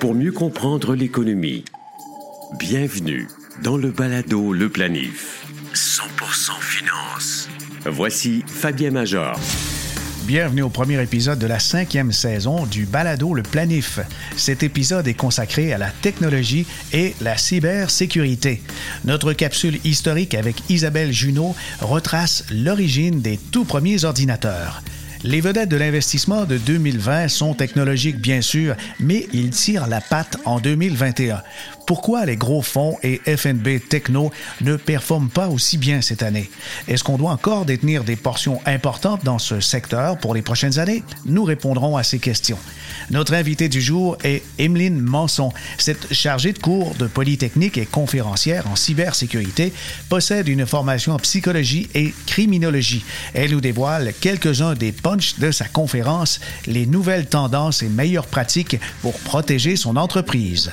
pour mieux comprendre l'économie. Bienvenue dans le balado Le Planif. 100% finance. Voici Fabien Major. Bienvenue au premier épisode de la cinquième saison du Balado Le Planif. Cet épisode est consacré à la technologie et la cybersécurité. Notre capsule historique avec Isabelle Junot retrace l'origine des tout premiers ordinateurs. Les vedettes de l'investissement de 2020 sont technologiques, bien sûr, mais ils tirent la patte en 2021. Pourquoi les gros fonds et FNB Techno ne performent pas aussi bien cette année? Est-ce qu'on doit encore détenir des portions importantes dans ce secteur pour les prochaines années? Nous répondrons à ces questions. Notre invité du jour est Emeline Manson. Cette chargée de cours de Polytechnique et conférencière en cybersécurité possède une formation en psychologie et criminologie. Elle nous dévoile quelques-uns des punchs de sa conférence, les nouvelles tendances et meilleures pratiques pour protéger son entreprise.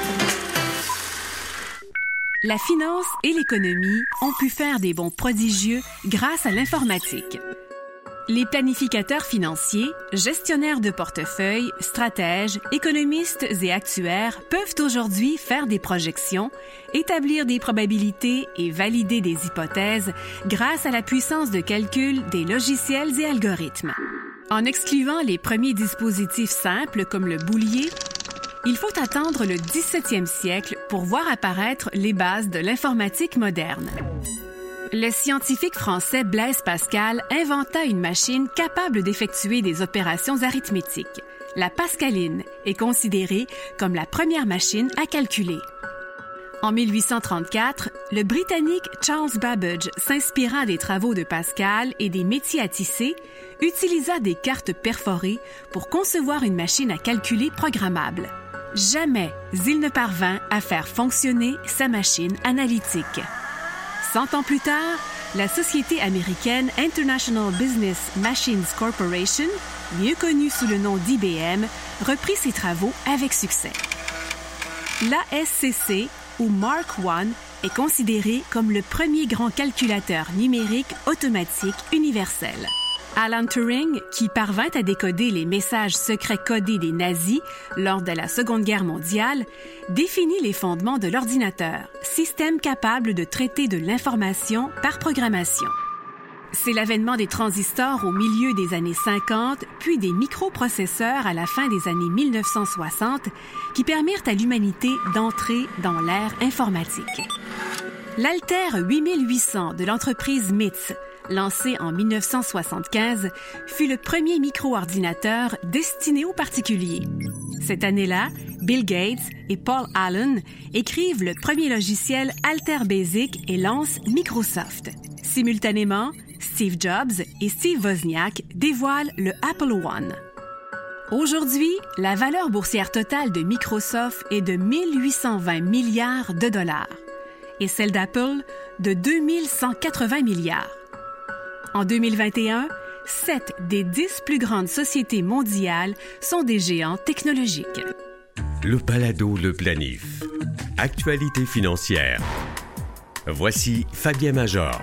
La finance et l'économie ont pu faire des bons prodigieux grâce à l'informatique. Les planificateurs financiers, gestionnaires de portefeuille, stratèges, économistes et actuaires peuvent aujourd'hui faire des projections, établir des probabilités et valider des hypothèses grâce à la puissance de calcul des logiciels et algorithmes. En excluant les premiers dispositifs simples comme le boulier, il faut attendre le 17e siècle pour voir apparaître les bases de l'informatique moderne. Le scientifique français Blaise Pascal inventa une machine capable d'effectuer des opérations arithmétiques. La pascaline est considérée comme la première machine à calculer. En 1834, le Britannique Charles Babbage, s'inspirant des travaux de Pascal et des métiers à tisser, utilisa des cartes perforées pour concevoir une machine à calculer programmable. Jamais il ne parvint à faire fonctionner sa machine analytique. Cent ans plus tard, la société américaine International Business Machines Corporation, mieux connue sous le nom d'IBM, reprit ses travaux avec succès. L'ASCC, ou Mark I, est considéré comme le premier grand calculateur numérique automatique universel. Alan Turing, qui parvint à décoder les messages secrets codés des nazis lors de la Seconde Guerre mondiale, définit les fondements de l'ordinateur, système capable de traiter de l'information par programmation. C'est l'avènement des transistors au milieu des années 50, puis des microprocesseurs à la fin des années 1960, qui permirent à l'humanité d'entrer dans l'ère informatique. L'Alter 8800 de l'entreprise MITS lancé en 1975, fut le premier micro-ordinateur destiné aux particuliers. Cette année-là, Bill Gates et Paul Allen écrivent le premier logiciel Alter Basic et lancent Microsoft. Simultanément, Steve Jobs et Steve Wozniak dévoilent le Apple One. Aujourd'hui, la valeur boursière totale de Microsoft est de 1820 milliards de dollars et celle d'Apple de 2180 milliards. En 2021, 7 des 10 plus grandes sociétés mondiales sont des géants technologiques. Le Palado Le Planif. Actualité financière. Voici Fabien Major.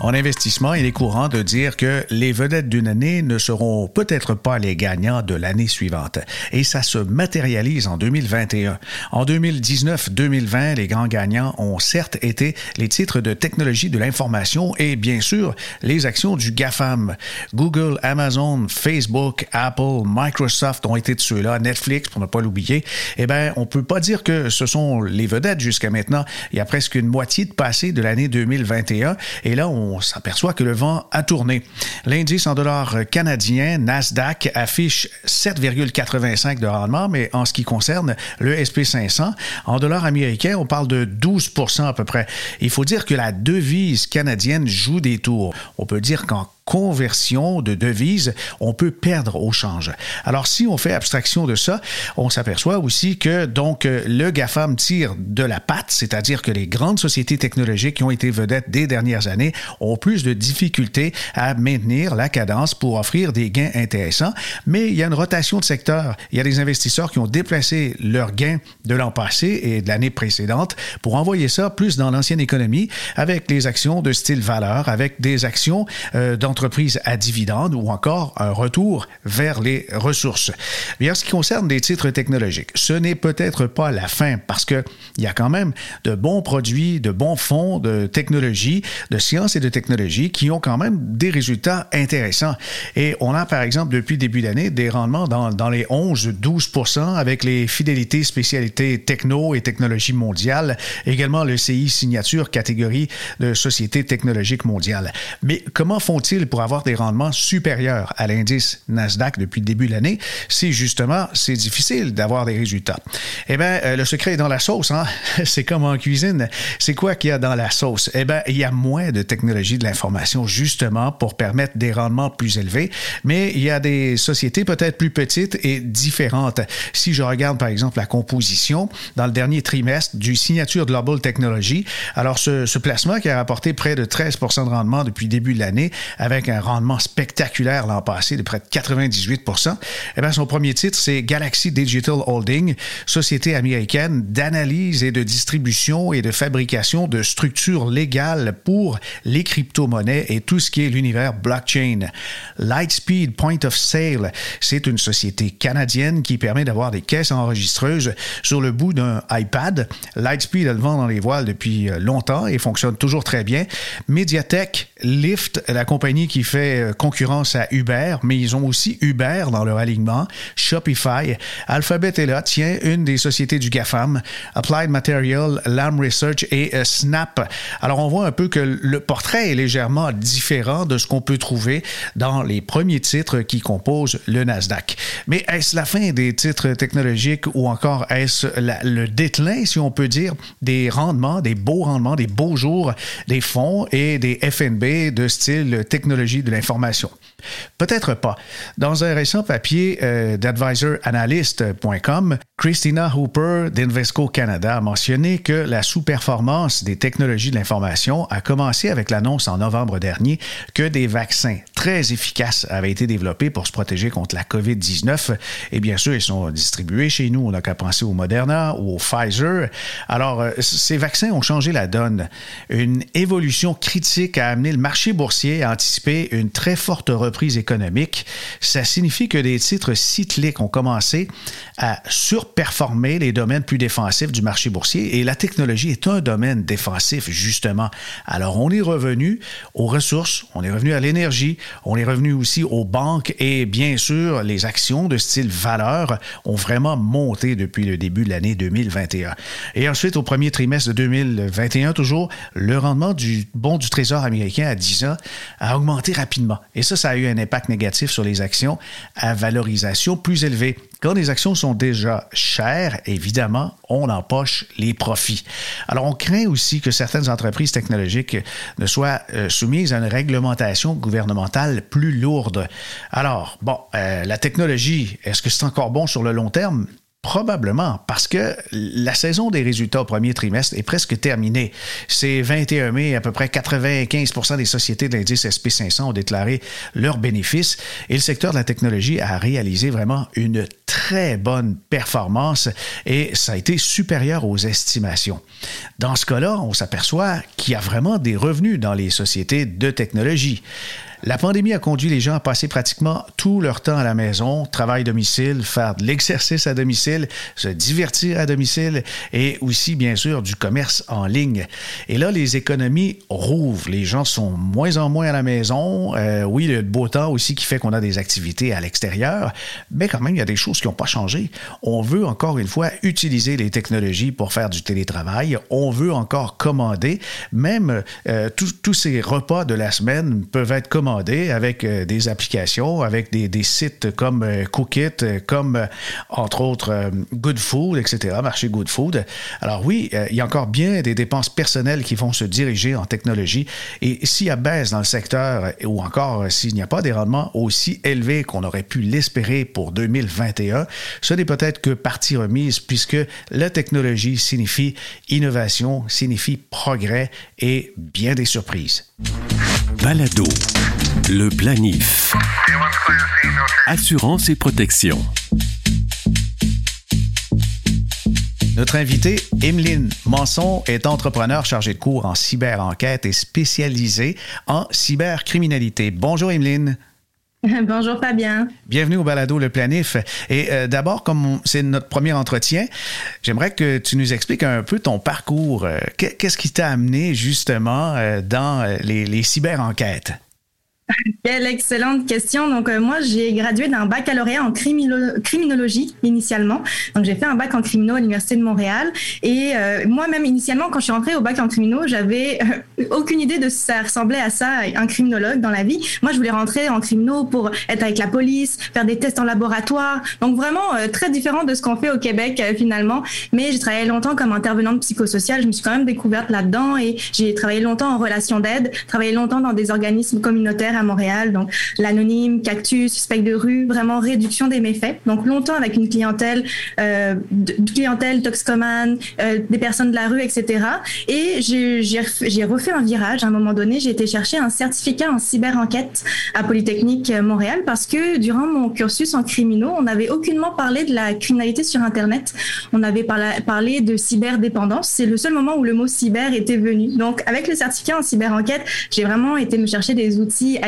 En investissement, il est courant de dire que les vedettes d'une année ne seront peut-être pas les gagnants de l'année suivante. Et ça se matérialise en 2021. En 2019-2020, les grands gagnants ont certes été les titres de technologie de l'information et bien sûr les actions du GAFAM. Google, Amazon, Facebook, Apple, Microsoft ont été de ceux-là, Netflix pour ne pas l'oublier. Eh bien, on peut pas dire que ce sont les vedettes jusqu'à maintenant. Il y a presque une moitié de passé de l'année 2021 et là, on on s'aperçoit que le vent a tourné. L'indice en dollars canadiens, Nasdaq, affiche 7,85 de rendement, mais en ce qui concerne le SP500, en dollars américains, on parle de 12% à peu près. Il faut dire que la devise canadienne joue des tours. On peut dire qu'en conversion de devises, on peut perdre au change. Alors, si on fait abstraction de ça, on s'aperçoit aussi que donc le GAFAM tire de la patte, c'est-à-dire que les grandes sociétés technologiques qui ont été vedettes des dernières années ont plus de difficultés à maintenir la cadence pour offrir des gains intéressants. Mais il y a une rotation de secteur. Il y a des investisseurs qui ont déplacé leurs gains de l'an passé et de l'année précédente pour envoyer ça plus dans l'ancienne économie avec les actions de style valeur, avec des actions euh, d'entreprises à dividendes ou encore un retour vers les ressources. Bien, en ce qui concerne des titres technologiques, ce n'est peut-être pas la fin parce qu'il y a quand même de bons produits, de bons fonds de technologie, de sciences et de technologie qui ont quand même des résultats intéressants. Et on a, par exemple, depuis début d'année, des rendements dans, dans les 11-12 avec les fidélités spécialités techno et technologie mondiale, également le CI signature catégorie de société technologique mondiale. Mais comment font-ils pour avoir des rendements supérieurs à l'indice Nasdaq depuis le début de l'année? C'est justement, c'est difficile d'avoir des résultats. Eh bien, euh, le secret est dans la sauce, hein? C'est comme en cuisine. C'est quoi qu'il y a dans la sauce? Eh bien, il y a moins de technologie de l'information, justement, pour permettre des rendements plus élevés, mais il y a des sociétés peut-être plus petites et différentes. Si je regarde, par exemple, la composition dans le dernier trimestre du signature Global Technology, alors ce, ce placement qui a rapporté près de 13% de rendement depuis le début de l'année, avec un rendement spectaculaire l'an passé de près de 98 eh bien, son premier titre, c'est Galaxy Digital Holding, société américaine d'analyse et de distribution et de fabrication de structures légales pour les crypto-monnaies et tout ce qui est l'univers blockchain. Lightspeed Point of Sale, c'est une société canadienne qui permet d'avoir des caisses enregistreuses sur le bout d'un iPad. Lightspeed a le vent dans les voiles depuis euh, longtemps et fonctionne toujours très bien. Mediatek, Lyft, la compagnie qui fait euh, concurrence à Uber, mais ils ont aussi Uber dans leur alignement. Shopify, Alphabet est là, tiens, une des sociétés du GAFAM, Applied Material, Lam Research et euh, Snap. Alors on voit un peu que le portrait est légèrement différent de ce qu'on peut trouver dans les premiers titres qui composent le Nasdaq. Mais est-ce la fin des titres technologiques ou encore est-ce le déclin, si on peut dire, des rendements, des beaux rendements, des beaux jours des fonds et des FNB de style de l'information? Peut-être pas. Dans un récent papier euh, d'advisoranalyst.com, Christina Hooper d'Invesco Canada a mentionné que la sous-performance des technologies de l'information a commencé avec l'annonce en novembre dernier que des vaccins très efficaces avaient été développés pour se protéger contre la COVID-19. Et bien sûr, ils sont distribués chez nous. On n'a qu'à penser au Moderna ou au Pfizer. Alors, euh, ces vaccins ont changé la donne. Une évolution critique a amené le marché boursier à anticiper une très forte reprise économique. Ça signifie que des titres cycliques ont commencé à surperformer les domaines plus défensifs du marché boursier et la technologie est un domaine défensif, justement. Alors, on est revenu aux ressources, on est revenu à l'énergie, on est revenu aussi aux banques et bien sûr, les actions de style valeur ont vraiment monté depuis le début de l'année 2021. Et ensuite, au premier trimestre de 2021, toujours, le rendement du bon du Trésor américain à 10 ans a augmenté rapidement. Et ça, ça a eu un impact négatif sur les actions à valorisation plus élevée. Quand les actions sont déjà chères, évidemment, on empoche les profits. Alors, on craint aussi que certaines entreprises technologiques ne soient euh, soumises à une réglementation gouvernementale plus lourde. Alors, bon, euh, la technologie, est-ce que c'est encore bon sur le long terme? Probablement, parce que la saison des résultats au premier trimestre est presque terminée. C'est 21 mai, à peu près 95 des sociétés de l'indice SP500 ont déclaré leurs bénéfices et le secteur de la technologie a réalisé vraiment une très bonne performance et ça a été supérieur aux estimations. Dans ce cas-là, on s'aperçoit qu'il y a vraiment des revenus dans les sociétés de technologie. La pandémie a conduit les gens à passer pratiquement tout leur temps à la maison, travail domicile, faire de l'exercice à domicile, se divertir à domicile et aussi, bien sûr, du commerce en ligne. Et là, les économies rouvrent. Les gens sont moins en moins à la maison. Euh, oui, le beau temps aussi qui fait qu'on a des activités à l'extérieur, mais quand même, il y a des choses qui n'ont pas changé. On veut encore une fois utiliser les technologies pour faire du télétravail. On veut encore commander. Même euh, tous ces repas de la semaine peuvent être commandés avec des applications, avec des, sites comme Cookit, comme entre autres Good Food, etc., marché Good Food. Alors oui, il y a encore bien des dépenses personnelles qui vont se diriger en technologie. Et s'il y a baisse dans le secteur, ou encore s'il n'y a pas des rendements aussi élevés qu'on aurait pu l'espérer pour 2021, ce n'est peut-être que partie remise puisque la technologie signifie innovation, signifie progrès et bien des surprises. Balado, le planif. Assurance et protection. Notre invité, Emeline Manson, est entrepreneur chargé de cours en cyber-enquête et spécialisé en cybercriminalité. Bonjour Emeline. Bonjour Fabien. Bienvenue au Balado Le Planif. Et euh, d'abord, comme c'est notre premier entretien, j'aimerais que tu nous expliques un peu ton parcours. Euh, qu'est-ce qui t'a amené justement euh, dans les, les cyber-enquêtes? Quelle excellente question. Donc, euh, moi, j'ai gradué d'un baccalauréat en criminologie initialement. Donc, j'ai fait un bac en criminaux à l'Université de Montréal. Et euh, moi-même, initialement, quand je suis entrée au bac en criminaux, j'avais euh, aucune idée de ça ressemblait à ça, un criminologue dans la vie. Moi, je voulais rentrer en criminaux pour être avec la police, faire des tests en laboratoire. Donc, vraiment très différent de ce qu'on fait au Québec finalement. Mais j'ai travaillé longtemps comme intervenante psychosociale. Je me suis quand même découverte là-dedans et j'ai travaillé longtemps en relation d'aide, travaillé longtemps dans des organismes communautaires à Montréal, donc l'anonyme, cactus, suspect de rue, vraiment réduction des méfaits. Donc longtemps avec une clientèle, euh, clientèle toxicomane, euh, des personnes de la rue, etc. Et j'ai refait un virage à un moment donné. J'ai été chercher un certificat en cyber-enquête à Polytechnique Montréal parce que durant mon cursus en criminaux, on n'avait aucunement parlé de la criminalité sur Internet. On avait parlé de cyberdépendance. C'est le seul moment où le mot cyber était venu. Donc avec le certificat en cyber-enquête, j'ai vraiment été me chercher des outils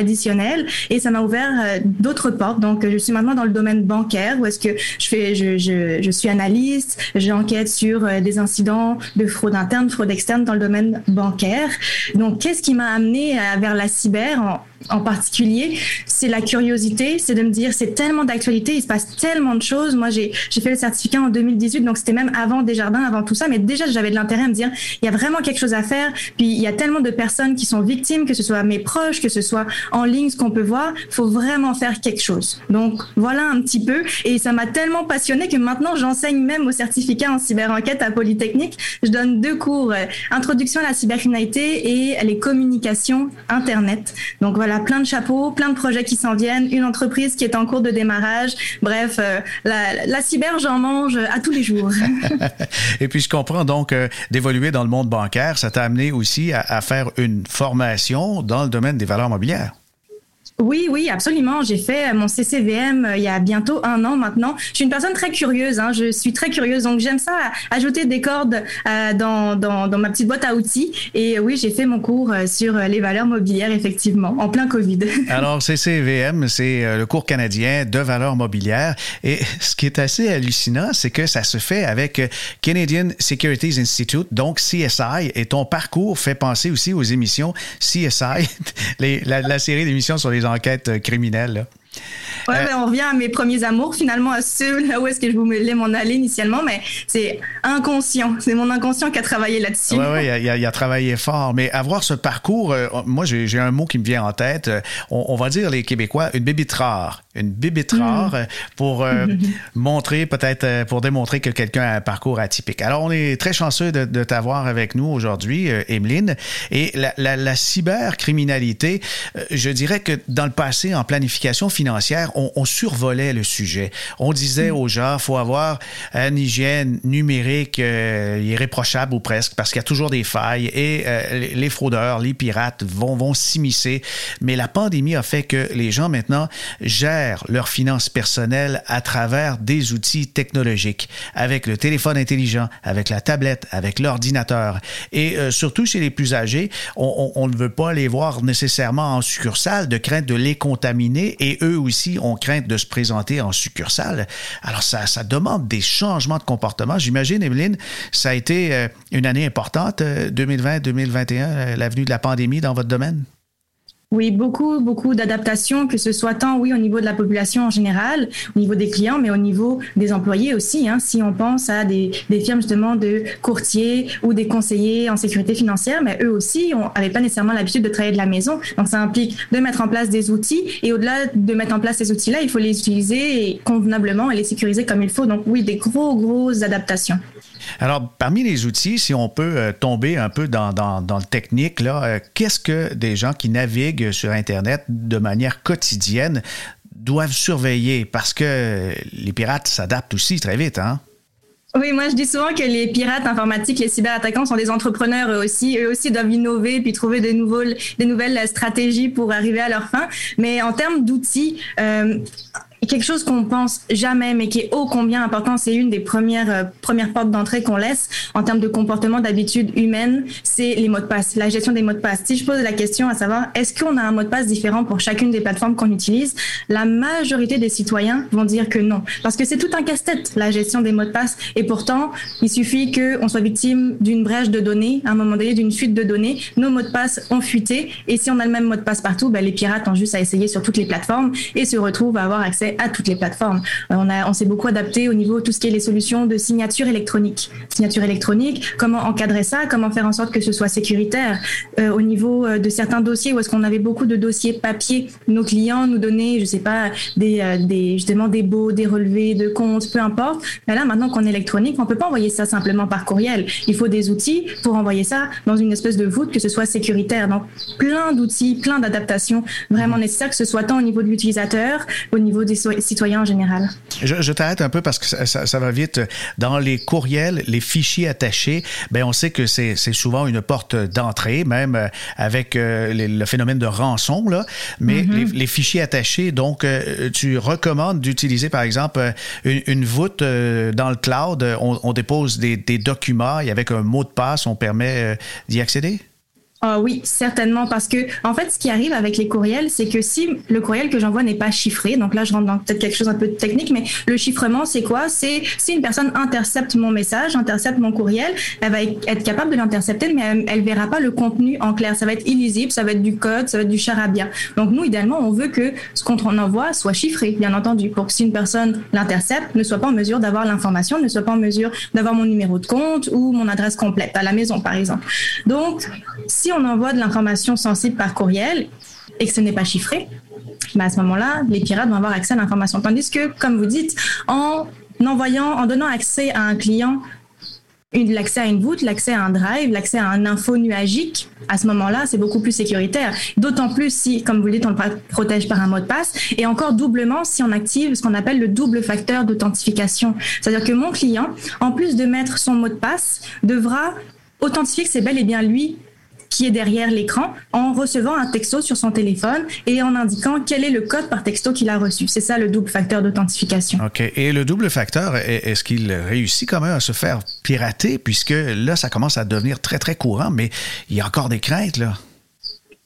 et ça m'a ouvert euh, d'autres portes. Donc, je suis maintenant dans le domaine bancaire où est-ce que je fais, je, je, je suis analyste, j'enquête sur euh, des incidents de fraude interne, fraude externe dans le domaine bancaire. Donc, qu'est-ce qui m'a amené vers la cyber en particulier, c'est la curiosité, c'est de me dire c'est tellement d'actualité, il se passe tellement de choses. Moi, j'ai fait le certificat en 2018, donc c'était même avant Desjardins, avant tout ça, mais déjà j'avais de l'intérêt à me dire il y a vraiment quelque chose à faire. Puis il y a tellement de personnes qui sont victimes, que ce soit mes proches, que ce soit en ligne, ce qu'on peut voir, faut vraiment faire quelque chose. Donc voilà un petit peu, et ça m'a tellement passionné que maintenant j'enseigne même au certificat en cyber-enquête à Polytechnique. Je donne deux cours, euh, introduction à la cybercriminalité et les communications internet. Donc voilà plein de chapeaux, plein de projets qui s'en viennent, une entreprise qui est en cours de démarrage. Bref, euh, la, cyber, j'en mange à tous les jours. Et puis, je comprends donc euh, d'évoluer dans le monde bancaire, ça t'a amené aussi à faire une formation dans le domaine des valeurs mobilières. Oui, oui, absolument. J'ai fait mon CCVM euh, il y a bientôt un an maintenant. Je suis une personne très curieuse. Hein. Je suis très curieuse, donc j'aime ça ajouter des cordes euh, dans, dans, dans, ma petite boîte à outils. Et oui, j'ai fait mon cours euh, sur les valeurs mobilières, effectivement, en plein Covid. Alors, CCVM, c'est le cours canadien de valeurs mobilières. Et ce qui est assez hallucinant, c'est que ça se fait avec Canadian Securities Institute, donc CSI. Et ton parcours fait penser aussi aux émissions CSI, la, la série d'émissions sur les enquête euh, criminelle. Ouais, euh, ben, on revient à mes premiers amours, finalement, à ceux là où est-ce que je voulais m'en aller initialement, mais c'est inconscient. C'est mon inconscient qui a travaillé là-dessus. Oui, oui, il, a, travaillé fort. Mais avoir ce parcours, euh, moi, j'ai un mot qui me vient en tête. On, va dire, les Québécois, une bébite rare. Une bébite mm. rare pour montrer, peut-être, pour démontrer que quelqu'un a un parcours atypique. Alors, on est très chanceux de, t'avoir avec nous aujourd'hui, Emeline. Et la, la, la cybercriminalité, je dirais que dans le passé, en planification financière, on, survolait le sujet. On disait aux gens, faut avoir une hygiène numérique euh, irréprochable ou presque, parce qu'il y a toujours des failles et euh, les fraudeurs, les pirates vont, vont s'immiscer. Mais la pandémie a fait que les gens maintenant gèrent leurs finances personnelles à travers des outils technologiques, avec le téléphone intelligent, avec la tablette, avec l'ordinateur. Et euh, surtout chez les plus âgés, on, on, ne veut pas les voir nécessairement en succursale de crainte de les contaminer et eux aussi ont crainte de se présenter en succursale. Alors, ça, ça demande des changements de comportement. J'imagine, Evelyne, ça a été euh, une année importante, 2020-2021, euh, euh, l'avenue de la pandémie dans votre domaine? Oui, beaucoup, beaucoup d'adaptations, que ce soit tant, oui, au niveau de la population en général, au niveau des clients, mais au niveau des employés aussi. Hein, si on pense à des, des, firmes justement de courtiers ou des conseillers en sécurité financière, mais eux aussi n'avaient pas nécessairement l'habitude de travailler de la maison. Donc, ça implique de mettre en place des outils et au-delà de mettre en place ces outils-là, il faut les utiliser convenablement et les sécuriser comme il faut. Donc, oui, des gros, grosses adaptations. Alors, parmi les outils, si on peut euh, tomber un peu dans, le technique, là, euh, qu'est-ce que des gens qui naviguent sur Internet de manière quotidienne doivent surveiller? Parce que les pirates s'adaptent aussi très vite, hein? Oui, moi je dis souvent que les pirates informatiques, les cyberattaquants sont des entrepreneurs eux aussi. Eux aussi doivent innover puis trouver des nouvelles stratégies pour arriver à leur fin. Mais en termes d'outils, euh, quelque chose qu'on pense jamais, mais qui est ô combien important, c'est une des premières euh, premières portes d'entrée qu'on laisse en termes de comportement, d'habitude humaine, c'est les mots de passe, la gestion des mots de passe. Si je pose la question à savoir, est-ce qu'on a un mot de passe différent pour chacune des plateformes qu'on utilise, la majorité des citoyens vont dire que non, parce que c'est tout un casse-tête la gestion des mots de passe, et pourtant il suffit que on soit victime d'une brèche de données, à un moment donné d'une fuite de données, nos mots de passe ont fuité, et si on a le même mot de passe partout, ben, les pirates ont juste à essayer sur toutes les plateformes et se retrouvent à avoir accès à toutes les plateformes. Euh, on, on s'est beaucoup adapté au niveau de tout ce qui est les solutions de signature électronique. Signature électronique, comment encadrer ça, comment faire en sorte que ce soit sécuritaire. Euh, au niveau euh, de certains dossiers, où est-ce qu'on avait beaucoup de dossiers papier, nos clients nous donnaient, je sais pas, des, justement des baux, des relevés de comptes, peu importe. Mais là, maintenant qu'on est électronique, on peut pas envoyer ça simplement par courriel. Il faut des outils pour envoyer ça dans une espèce de voûte que ce soit sécuritaire. Donc, plein d'outils, plein d'adaptations vraiment nécessaires, que ce soit tant au niveau de l'utilisateur, au niveau des citoyens en général. Je, t'arrête un peu parce que ça, va vite. Dans les courriels, les fichiers attachés, ben on sait que c'est souvent une porte d'entrée, même euh, avec euh, le phénomène de rançon. Là. Mais mm-hmm. les, fichiers attachés, donc euh, tu recommandes d'utiliser par exemple une, voûte dans le cloud. On, dépose des, des, documents et avec un mot de passe, on permet d'y accéder? Ah oui, certainement, parce que en fait, ce qui arrive avec les courriels, c'est que si le courriel que j'envoie n'est pas chiffré, donc là, je rentre dans peut-être quelque chose un peu technique, mais le chiffrement, c'est quoi? C'est si une personne intercepte mon message, intercepte mon courriel, elle va être capable de l'intercepter, mais elle, elle, verra pas le contenu en clair. Ça va être illisible, ça va être du code, ça va être du charabia. Donc nous, idéalement, on veut que ce qu'on envoie soit chiffré, bien entendu, pour que si une personne l'intercepte, ne soit pas en mesure d'avoir l'information, ne soit pas en mesure d'avoir mon numéro de compte ou mon adresse complète à la maison, par exemple. Donc, si on envoie de l'information sensible par courriel et que ce n'est pas chiffré, ben à ce moment-là, les pirates vont avoir accès à l'information. Tandis que, comme vous dites, en envoyant, en donnant accès à un client l'accès à une voûte, l'accès à un drive, l'accès à un info nuagique, à ce moment-là, c'est beaucoup plus sécuritaire. D'autant plus si, comme vous le dites, on le protège par un mot de passe et encore doublement si on active ce qu'on appelle le double facteur d'authentification. C'est-à-dire que mon client, en plus de mettre son mot de passe, devra authentifier que c'est bel et bien lui qui est derrière l'écran en recevant un texto sur son téléphone et en indiquant quel est le code par texto qu'il a reçu. C'est ça le double facteur d'authentification. OK. Et le double facteur, est-ce qu'il réussit quand même à se faire pirater puisque là, ça commence à devenir très, très courant, mais il y a encore des craintes, là?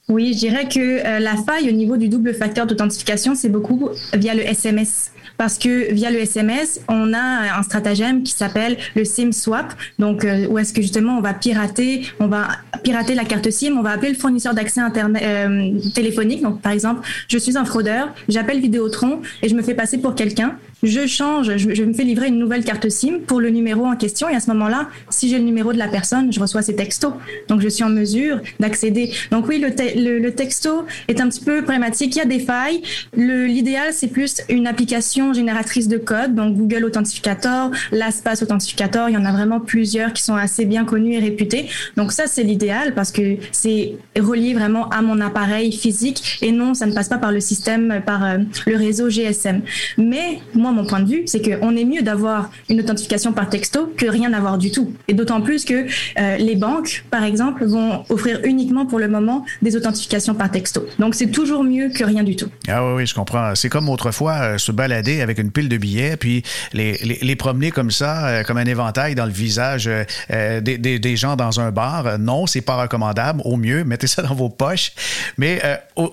Oui, je dirais que euh, la faille au niveau du double facteur d'authentification, c'est beaucoup via le SMS parce que via le SMS, on a un stratagème qui s'appelle le SIM swap. Donc, euh, où est-ce que justement on va pirater, on va pirater la carte SIM, on va appeler le fournisseur d'accès euh, téléphonique. Donc, par exemple, je suis un fraudeur, j'appelle Vidéotron et je me fais passer pour quelqu'un je change, je, me fais livrer une nouvelle carte SIM pour le numéro en question et à ce moment-là, si j'ai le numéro de la personne, je reçois ces textos. Donc je suis en mesure d'accéder. Donc oui, le, le, texto est un petit peu problématique. Il y a des failles. L'idéal, c'est plus une application génératrice de code, donc Google Authenticator, LastPass Authenticator. Il y en a vraiment plusieurs qui sont assez bien connus et réputés. Donc ça, c'est l'idéal parce que c'est relié vraiment à mon appareil physique et non, ça ne passe pas par le système, par euh, le réseau GSM. Mais moi, mon point de vue, c'est qu'on est mieux d'avoir une authentification par texto que rien d'avoir du tout. Et d'autant plus que euh, les banques, par exemple, vont offrir uniquement pour le moment des authentifications par texto. Donc c'est toujours mieux que rien du tout. Ah oui, oui, je comprends. C'est comme autrefois euh, se balader avec une pile de billets, puis les, promener comme ça, euh, comme un éventail dans le visage des, des, des, gens dans un bar. Non, c'est pas recommandable. Au mieux, mettez ça dans vos poches. Mais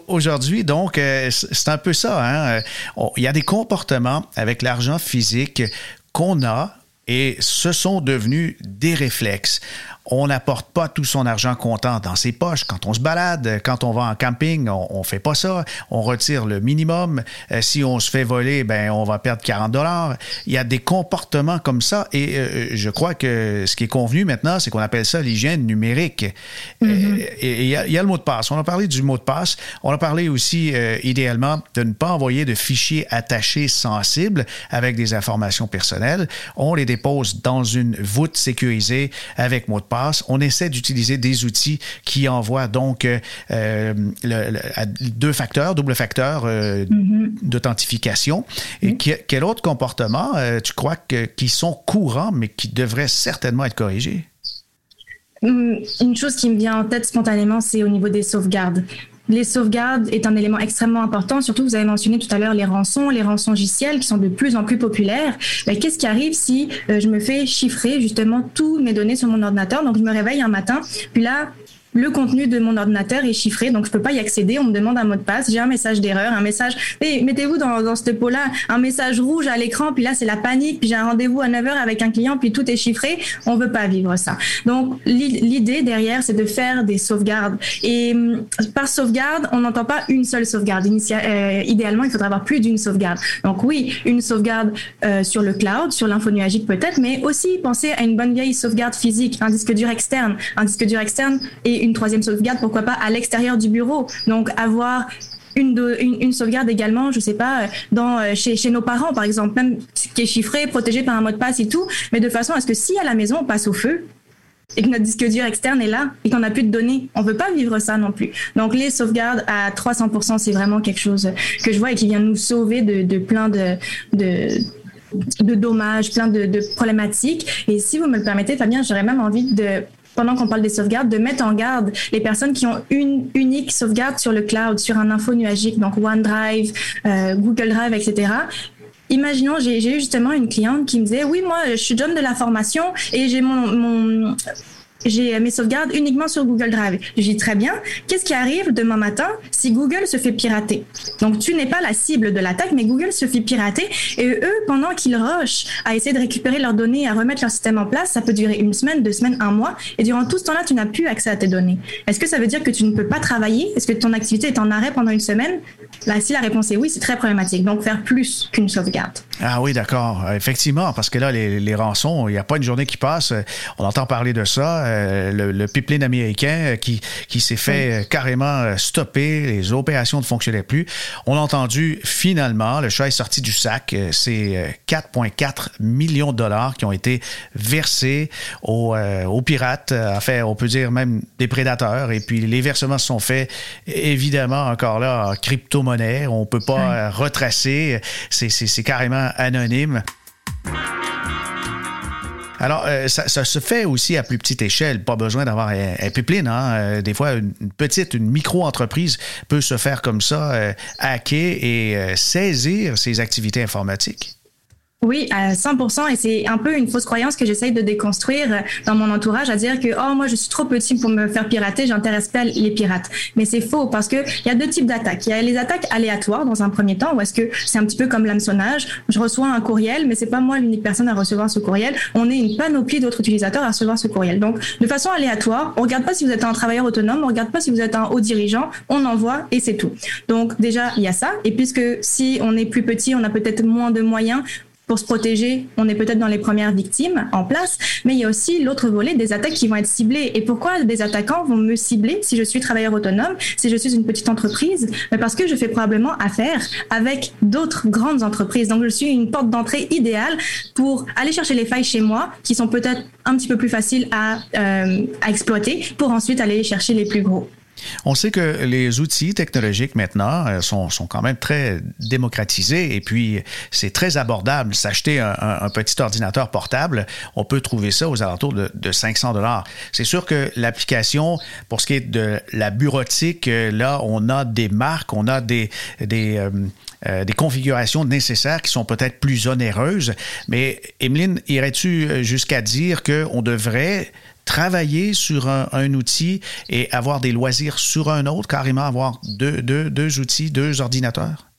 aujourd'hui, donc, c'est un peu ça. Hein? Il y a des comportements avec l'argent physique qu'on a et ce sont devenus des réflexes. On n'apporte pas tout son argent comptant dans ses poches. Quand on se balade, quand on va en camping, on, ne fait pas ça. On retire le minimum. Euh, si on se fait voler, ben on va perdre 40 dollars. Il y a des comportements comme ça et euh, je crois que ce qui est convenu maintenant, c'est qu'on appelle ça l'hygiène numérique. Mm-hmm. Et il y, a le mot de passe. On a parlé du mot de passe. On a parlé aussi idéalement de ne pas envoyer de fichiers attachés sensibles avec des informations personnelles. On les dépose dans une voûte sécurisée avec mot de passe. On essaie d'utiliser des outils qui envoient donc euh, le, deux facteurs, double facteur euh, mm-hmm. d'authentification. Et quel autre comportement euh, tu crois que, qui sont courants mais qui devraient certainement être corrigés? Hum, une chose qui me vient en tête spontanément, c'est au niveau des sauvegardes les sauvegardes est un élément extrêmement important. Surtout, vous avez mentionné tout à l'heure les rançons, les rançons logicielles qui sont de plus en plus populaires. Ben, qu'est-ce qui arrive si euh, je me fais chiffrer justement toutes mes données sur mon ordinateur? Donc, je me réveille un matin, puis là, le contenu de mon ordinateur est chiffré, donc je peux pas y accéder. On me demande un mot de passe. J'ai un message d'erreur, un message. mettez-vous dans, dans ce pot-là, un message rouge à l'écran, puis là c'est la panique. Puis j'ai un rendez-vous à 9 h avec un client, puis tout est chiffré. On veut pas vivre ça. Donc l'idée derrière, c'est de faire des sauvegardes. Et hum, par sauvegarde, on n'entend pas une seule sauvegarde. Euh, idéalement, il faudrait avoir plus d'une sauvegarde. Donc oui, une sauvegarde euh, sur le cloud, sur l'info nuagique peut-être, mais aussi penser à une bonne vieille sauvegarde physique, un disque dur externe, un disque dur externe et une troisième sauvegarde, pourquoi pas à l'extérieur du bureau. Donc avoir une, une, sauvegarde également, je sais pas, dans, euh, chez, chez, nos parents, par exemple, même qui est chiffré, protégé par un mot de passe et tout, mais de façon à ce que si à la maison on passe au feu et que notre disque dur externe est là et qu'on n'a plus de données, on peut pas vivre ça non plus. Donc les sauvegardes à 300%, c'est vraiment quelque chose que je vois et qui vient nous sauver de, plein de, de de dommages, plein de, de, problématiques. Et si vous me le permettez, Fabien, j'aurais même envie de pendant qu'on parle des sauvegardes, de mettre en garde les personnes qui ont une unique sauvegarde sur le cloud, sur un info nuagique, donc OneDrive, euh, Google Drive, etc. Imaginons, j'ai eu justement une cliente qui me disait, oui, moi, je suis John de la formation et j'ai mon, mon j'ai mes sauvegardes uniquement sur Google Drive. Je dis très bien. Qu'est-ce qui arrive demain matin si Google se fait pirater? Donc tu n'es pas la cible de l'attaque, mais Google se fait pirater et eux, pendant qu'ils rushent à essayer de récupérer leurs données, à remettre leur système en place, ça peut durer une semaine, deux semaines, un mois. Et durant tout ce temps-là, tu n'as plus accès à tes données. Est-ce que ça veut dire que tu ne peux pas travailler? Est-ce que ton activité est en arrêt pendant une semaine? Là, si la réponse est oui, c'est très problématique. Donc faire plus qu'une sauvegarde. Ah oui, d'accord. Effectivement, parce que là, les rançons, il n'y a pas une journée qui passe. On entend parler de ça euh, le, pipeline américain euh, qui, qui s'est fait euh, carrément stopper, les opérations ne fonctionnaient plus. On a entendu finalement, le chat est sorti du sac, c'est 4,4 millions de dollars qui ont été versés aux, aux pirates, enfin, on peut dire même des prédateurs, et puis les versements se sont faits évidemment encore là en crypto-monnaie, on peut pas retracer, c'est carrément anonyme. Alors, euh, ça, se fait aussi à plus petite échelle. Pas besoin d'avoir un, pipeline. Hein. Euh, des fois, une, petite, une micro-entreprise peut se faire comme ça, euh, hacker et saisir ses activités informatiques. Oui, à 100%. Et c'est un peu une fausse croyance que j'essaye de déconstruire dans mon entourage, à dire que, oh, moi, je suis trop petit pour me faire pirater, j'intéresse pas les pirates. Mais c'est faux parce que il y a deux types d'attaques. Il y a les attaques aléatoires dans un premier temps, où est-ce que c'est un petit peu comme l'hameçonnage. Je reçois un courriel, mais c'est pas moi l'unique personne à recevoir ce courriel. On est une panoplie d'autres utilisateurs à recevoir ce courriel. Donc, de façon aléatoire, on regarde pas si vous êtes un travailleur autonome, on regarde pas si vous êtes un haut dirigeant, on envoie et c'est tout. Donc, déjà, il y a ça. Et puisque si on est plus petit, on a peut-être moins de moyens, pour se protéger, on est peut-être dans les premières victimes en place, mais il y a aussi l'autre volet des attaques qui vont être ciblées. Et pourquoi des attaquants vont me cibler si je suis travailleur autonome, si je suis une petite entreprise? Parce que je fais probablement affaire avec d'autres grandes entreprises. Donc je suis une porte d'entrée idéale pour aller chercher les failles chez moi, qui sont peut-être un petit peu plus faciles à, euh, à exploiter, pour ensuite aller chercher les plus gros. On sait que les outils technologiques maintenant euh, sont, quand même très démocratisés et puis c'est très abordable. S'acheter un, petit ordinateur portable, on peut trouver ça aux alentours de, 500 dollars. C'est sûr que l'application, pour ce qui est de la bureautique, euh, là, on a des marques, on a euh, des configurations nécessaires qui sont peut-être plus onéreuses. Mais Emeline, irais-tu jusqu'à dire qu'on devrait travailler sur un, outil et avoir des loisirs sur un autre, carrément avoir deux, deux, deux outils, deux ordinateurs?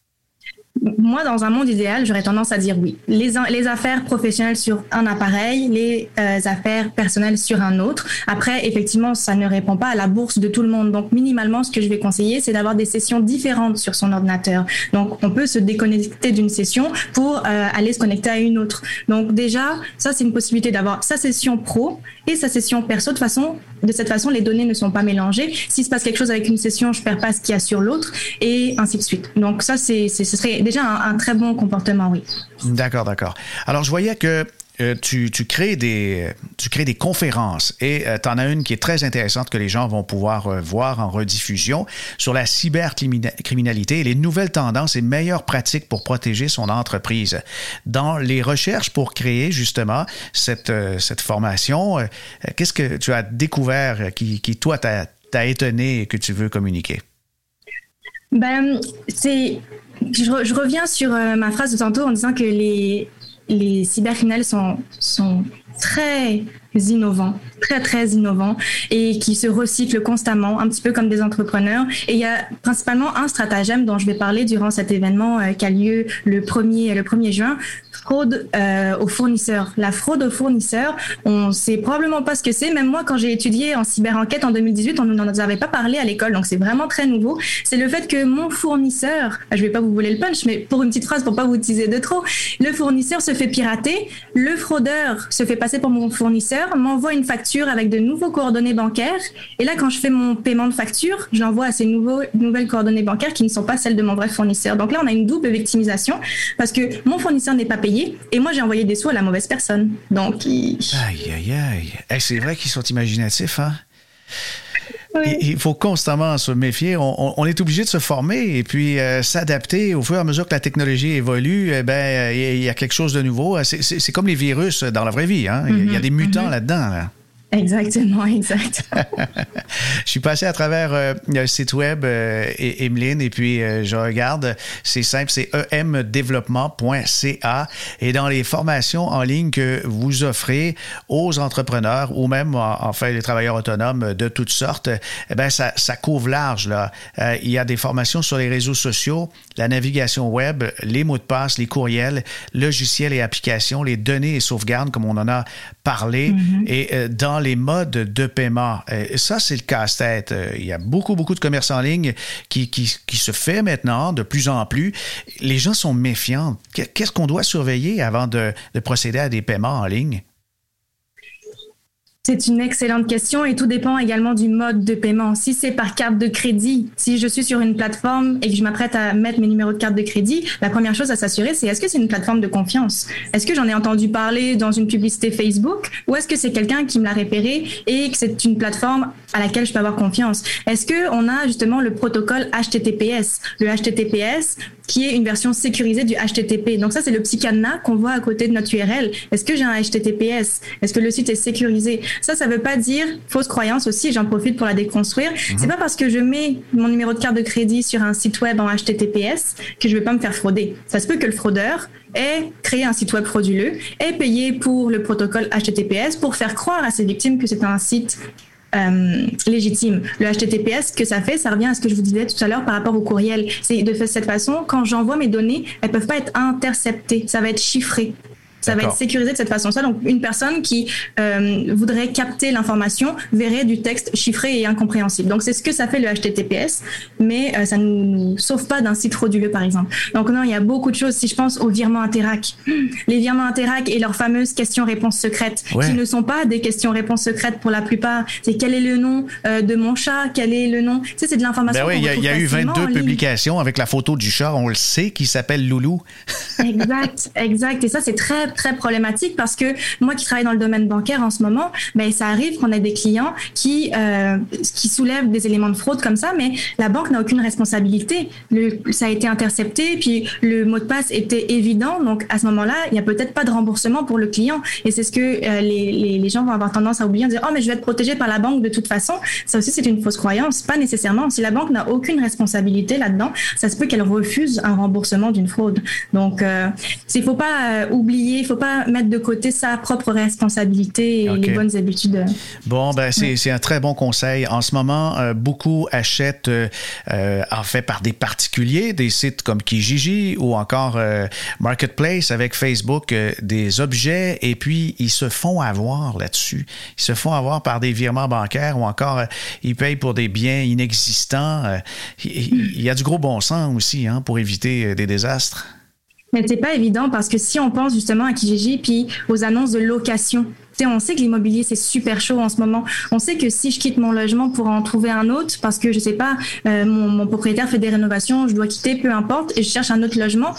Moi, dans un monde idéal, j'aurais tendance à dire oui. Les, les affaires professionnelles sur un appareil, les euh, affaires personnelles sur un autre. Après, effectivement, ça ne répond pas à la bourse de tout le monde. Donc, minimalement, ce que je vais conseiller, c'est d'avoir des sessions différentes sur son ordinateur. Donc, on peut se déconnecter d'une session pour euh, aller se connecter à une autre. Donc, déjà, ça, c'est une possibilité d'avoir sa session pro et sa session perso. De façon, de cette façon, les données ne sont pas mélangées. S'il se passe quelque chose avec une session, je perds pas ce qu'il y a sur l'autre et ainsi de suite. Donc, ça, c'est, ce serait déjà un, très bon comportement, oui. D'accord, d'accord. Alors, je voyais que euh, tu, crées des, tu crées des conférences et euh, tu en as une qui est très intéressante que les gens vont pouvoir euh, voir en rediffusion sur la cybercriminalité et les nouvelles tendances et meilleures pratiques pour protéger son entreprise. Dans les recherches pour créer justement cette, cette formation, qu'est-ce que tu as découvert qui, toi, t'a étonné et que tu veux communiquer? Ben, c'est je, reviens sur euh, ma phrase de tantôt en disant que les, les cybercriminels sont, sont très innovants, très très innovants et qui se recyclent constamment, un petit peu comme des entrepreneurs. Et il y a principalement un stratagème dont je vais parler durant cet événement euh, qui a lieu le 1er, le 1er juin, fraude euh, aux fournisseurs. La fraude aux fournisseurs, on sait probablement pas ce que c'est. Même moi, quand j'ai étudié en cyber-enquête en 2018, on n'en avait pas parlé à l'école, donc c'est vraiment très nouveau. C'est le fait que mon fournisseur, je vais pas vous voler le punch, mais pour une petite phrase, pour pas vous utiliser de trop, le fournisseur se fait pirater, le fraudeur se fait passer pour mon fournisseur, m'envoie une facture avec de nouveaux coordonnées bancaires, et là, quand je fais mon paiement de facture, je l'envoie à ces nouveaux, nouvelles coordonnées bancaires qui ne sont pas celles de mon vrai fournisseur. Donc là, on a une double victimisation parce que mon fournisseur n'est pas payé et moi j'ai envoyé des sous à la mauvaise personne. Donc, aïe aïe aïe. c'est vrai qu'ils sont imaginatifs, hein? Il faut constamment se méfier. On, est obligé de se former et puis euh, s'adapter au fur et à mesure que la technologie évolue. Eh ben, il y a quelque chose de nouveau. C'est comme les virus dans la vraie vie. Hein? Il y a des mutants mm-hmm. là-dedans. Là. Exactement, exact. je suis passé à travers euh, le site web euh, et Emeline et puis euh, je regarde, c'est simple, c'est emdeveloppement.ca et dans les formations en ligne que vous offrez aux entrepreneurs ou même enfin les travailleurs autonomes de toutes sortes, eh ben ça, ça couvre large là. il y a des formations sur les réseaux sociaux, la navigation web, les mots de passe, les courriels, logiciels et applications, les données et sauvegardes comme on en a parlé mm-hmm. et dans les modes de paiement. Et ça, c'est le casse-tête. Il y a beaucoup, beaucoup de commerce en ligne qui, qui, se fait maintenant de plus en plus. Les gens sont méfiants. Qu'est-ce qu'on doit surveiller avant de, de procéder à des paiements en ligne? C'est une excellente question et tout dépend également du mode de paiement. Si c'est par carte de crédit, si je suis sur une plateforme et que je m'apprête à mettre mes numéros de carte de crédit, la première chose à s'assurer, c'est est-ce que c'est une plateforme de confiance? Est-ce que j'en ai entendu parler dans une publicité Facebook ou est-ce que c'est quelqu'un qui me l'a repéré et que c'est une plateforme à laquelle je peux avoir confiance? Est-ce que on a justement le protocole HTTPS Le HTTPS, qui est une version sécurisée du HTTP. Donc ça, c'est le petit qu'on voit à côté de notre URL. Est-ce que j'ai un HTTPS Est-ce que le site est sécurisé? Ça, ça veut pas dire fausse croyance aussi. J'en profite pour la déconstruire. Mhm. C'est pas parce que je mets mon numéro de carte de crédit sur un site web en HTTPS que je vais pas me faire frauder. Ça se peut que le fraudeur ait créé un site web frauduleux, ait payé pour le protocole HTTPS pour faire croire à ses victimes que c'est un site euh, légitime. Le HTTPS, ce que ça fait, ça revient à ce que je vous disais tout à l'heure par rapport au courriel. C'est de cette façon, quand j'envoie mes données, elles peuvent pas être interceptées. Ça va être chiffré. Ça va être sécurisé de cette façon-là. Donc, une personne qui euh, voudrait capter l'information verrait du texte chiffré et incompréhensible. Donc, c'est ce que ça fait le HTTPS, mais euh, ça ne nous sauve pas d'un site frauduleux, par exemple. Donc, non, il y a beaucoup de choses. Si je pense aux virements Interac, les virements Interac et leurs fameuses questions-réponses secrètes, qui ne sont pas des questions-réponses secrètes pour la plupart. C'est quel est le nom euh, de mon chat, quel est le nom? Tu sais, c'est de l'information. Ben oui, il y a, eu 22 publications avec la photo du chat, on le sait, qui s'appelle Loulou. exact, exact. Et ça, c'est très très problématique parce que moi qui travaille dans le domaine bancaire en ce moment, ben, ça arrive qu'on ait des clients qui, euh, qui soulèvent des éléments de fraude comme ça, mais la banque n'a aucune responsabilité. Ça a été intercepté, puis le mot de passe était évident. Donc à ce moment-là, il n'y a peut-être pas de remboursement pour le client. Et c'est ce que euh, les, les, gens vont avoir tendance à oublier, en dire, oh, mais je vais être protégé par la banque de toute façon. Ça aussi, c'est une fausse croyance. Pas nécessairement. Si la banque n'a aucune responsabilité là-dedans, ça se peut qu'elle refuse un remboursement d'une fraude. Donc, euh, il ne faut pas oublier il faut pas mettre de côté sa propre responsabilité et les bonnes habitudes. Bon, ben c'est un très bon conseil. En ce moment, euh, beaucoup achètent en fait par des particuliers, des sites comme Kijiji ou encore Marketplace avec Facebook, des objets et puis ils se font avoir là-dessus. Ils se font avoir par des virements bancaires ou encore ils payent pour des biens inexistants. Il y a du gros bon sens aussi hein, pour éviter des désastres. Mais c'est pas évident parce que si on pense justement à Kijiji puis aux annonces de location, on sait que l'immobilier c'est super chaud en ce moment. On sait que si je quitte mon logement pour en trouver un autre, parce que je sais pas, euh, mon, propriétaire fait des rénovations, je dois quitter, peu importe, et je cherche un autre logement,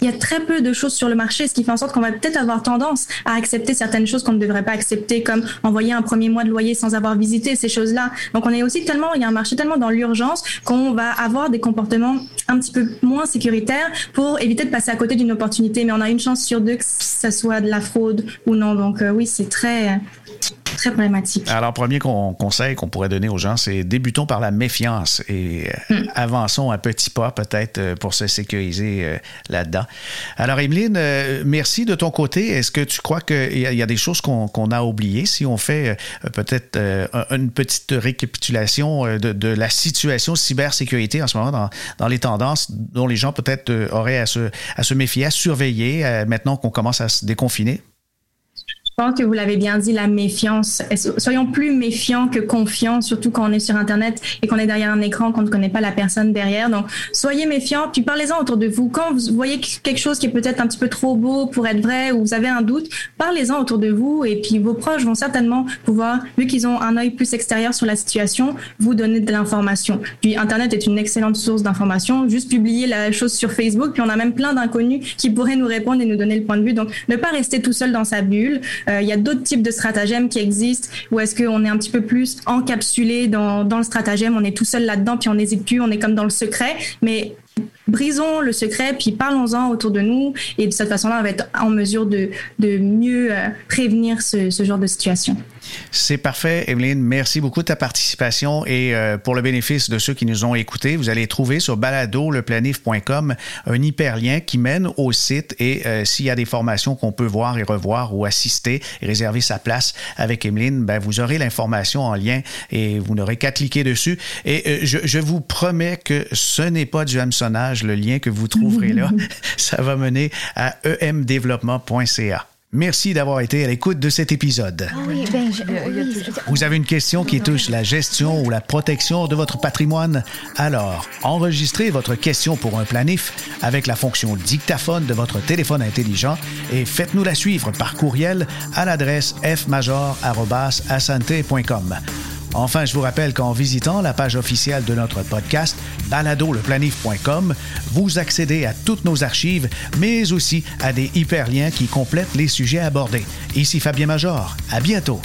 il y a très peu de choses sur le marché, ce qui fait en sorte qu'on va peut-être avoir tendance à accepter certaines choses qu'on ne devrait pas accepter, comme envoyer un premier mois de loyer sans avoir visité ces choses-là. Donc on est aussi tellement, il y a un marché tellement dans l'urgence qu'on va avoir des comportements un petit peu moins sécuritaires pour éviter de passer à côté d'une opportunité. Mais on a une chance sur deux que ça soit de la fraude ou non. Donc euh, oui, c'est très très problématique. Alors, premier conseil qu'on pourrait donner aux gens, c'est débutons par la méfiance et euh, hmm. avançons un petit pas peut-être euh, pour se sécuriser euh, là-dedans. Alors, Emeline, merci de ton côté. Est-ce que tu crois qu'il y, a des choses qu'on a oubliées si on fait peut-être une petite récapitulation de, la situation cybersécurité en ce moment dans, dans les tendances dont les gens peut-être auraient à se, à se méfier, à surveiller maintenant qu'on commence à se déconfiner? Je pense que vous l'avez bien dit, la méfiance. Soyons plus méfiants que confiants, surtout quand on est sur Internet et qu'on est derrière un écran, qu'on ne connaît pas la personne derrière. Donc, soyez méfiants, puis parlez-en autour de vous. Quand vous voyez quelque chose qui est peut-être un petit peu trop beau pour être vrai ou vous avez un doute, parlez-en autour de vous et puis vos proches vont certainement pouvoir, vu qu'ils ont un œil plus extérieur sur la situation, vous donner de l'information. Puis, Internet est une excellente source d'information. Juste publier la chose sur Facebook, puis on a même plein d'inconnus qui pourraient nous répondre et nous donner le point de vue. Donc, ne pas rester tout seul dans sa bulle. Euh, il y a d'autres types de stratagèmes qui existent où est-ce qu'on est un petit peu plus encapsulé dans, le stratagème, on est tout seul là-dedans, puis on n'hésite plus, on est comme dans le secret. Mais brisons le secret, puis parlons-en autour de nous. Et de cette façon-là, on va être en mesure de, mieux euh, prévenir ce genre de situation. C'est parfait, Evelyne. Merci beaucoup de ta participation et euh, pour le bénéfice de ceux qui nous ont écoutés, vous allez trouver sur baladoleplanif.com un hyperlien qui mène au site et euh, s'il y a des formations qu'on peut voir et revoir ou assister et réserver sa place avec Evelyne, ben, vous aurez l'information en lien et vous n'aurez qu'à cliquer dessus. Et euh, je, je, vous promets que ce n'est pas du hameçonnage, le lien que vous trouverez là. Ça va mener à emdéveloppement.ca. Merci d'avoir été à l'écoute de cet épisode. Ah ben, Vous avez une question qui touche la gestion ou la protection de votre patrimoine? Alors, enregistrez votre question pour un planif avec la fonction dictaphone de votre téléphone intelligent et faites-nous la suivre par courriel à l'adresse fmajor.com. Enfin, je vous rappelle qu'en visitant la page officielle de notre podcast, baladoleplanif.com, vous accédez à toutes nos archives, mais aussi à des hyperliens qui complètent les sujets abordés. Ici Fabien Major. À bientôt.